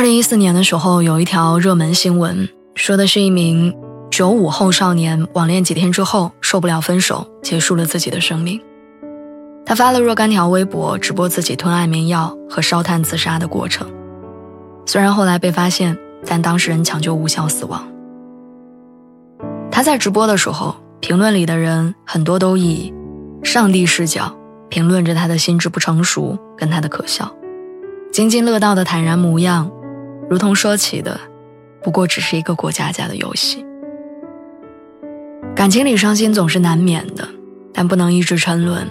二零一四年的时候，有一条热门新闻，说的是一名九五后少年网恋几天之后受不了分手，结束了自己的生命。他发了若干条微博，直播自己吞安眠药和烧炭自杀的过程。虽然后来被发现，但当事人抢救无效死亡。他在直播的时候，评论里的人很多都以上帝视角评论着他的心智不成熟跟他的可笑，津津乐道的坦然模样。如同说起的，不过只是一个过家家的游戏。感情里伤心总是难免的，但不能一直沉沦。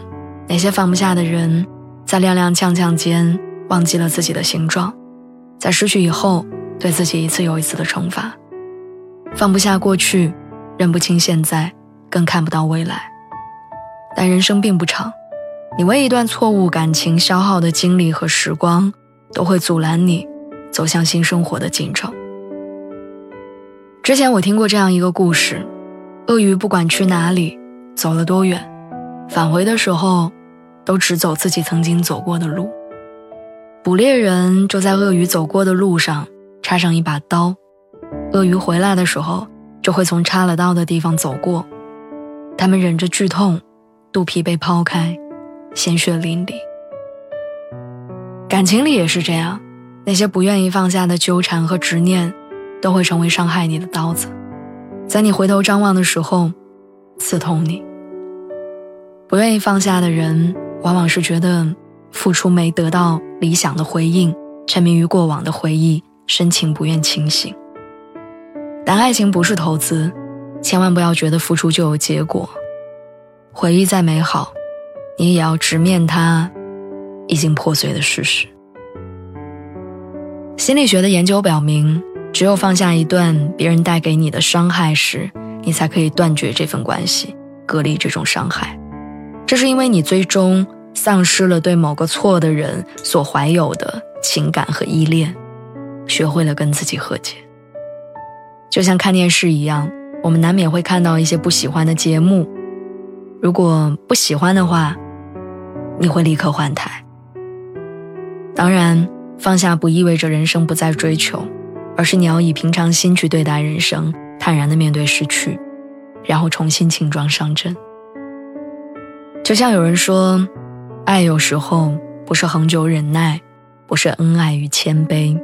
那些放不下的人，在踉踉跄跄间忘记了自己的形状，在失去以后，对自己一次又一次的惩罚。放不下过去，认不清现在，更看不到未来。但人生并不长，你为一段错误感情消耗的精力和时光，都会阻拦你。走向新生活的进程。之前我听过这样一个故事：鳄鱼不管去哪里，走了多远，返回的时候，都只走自己曾经走过的路。捕猎人就在鳄鱼走过的路上插上一把刀，鳄鱼回来的时候，就会从插了刀的地方走过。他们忍着剧痛，肚皮被剖开，鲜血淋漓。感情里也是这样。那些不愿意放下的纠缠和执念，都会成为伤害你的刀子，在你回头张望的时候，刺痛你。不愿意放下的人，往往是觉得付出没得到理想的回应，沉迷于过往的回忆，深情不愿清醒。但爱情不是投资，千万不要觉得付出就有结果。回忆再美好，你也要直面它已经破碎的事实。心理学的研究表明，只有放下一段别人带给你的伤害时，你才可以断绝这份关系，隔离这种伤害。这是因为你最终丧失了对某个错的人所怀有的情感和依恋，学会了跟自己和解。就像看电视一样，我们难免会看到一些不喜欢的节目，如果不喜欢的话，你会立刻换台。当然。放下不意味着人生不再追求，而是你要以平常心去对待人生，坦然的面对失去，然后重新轻装上阵。就像有人说，爱有时候不是恒久忍耐，不是恩爱与谦卑，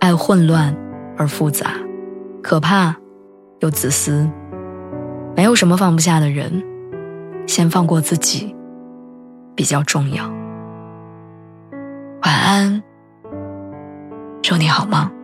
爱混乱而复杂，可怕又自私。没有什么放不下的人，先放过自己比较重要。安，祝你好梦。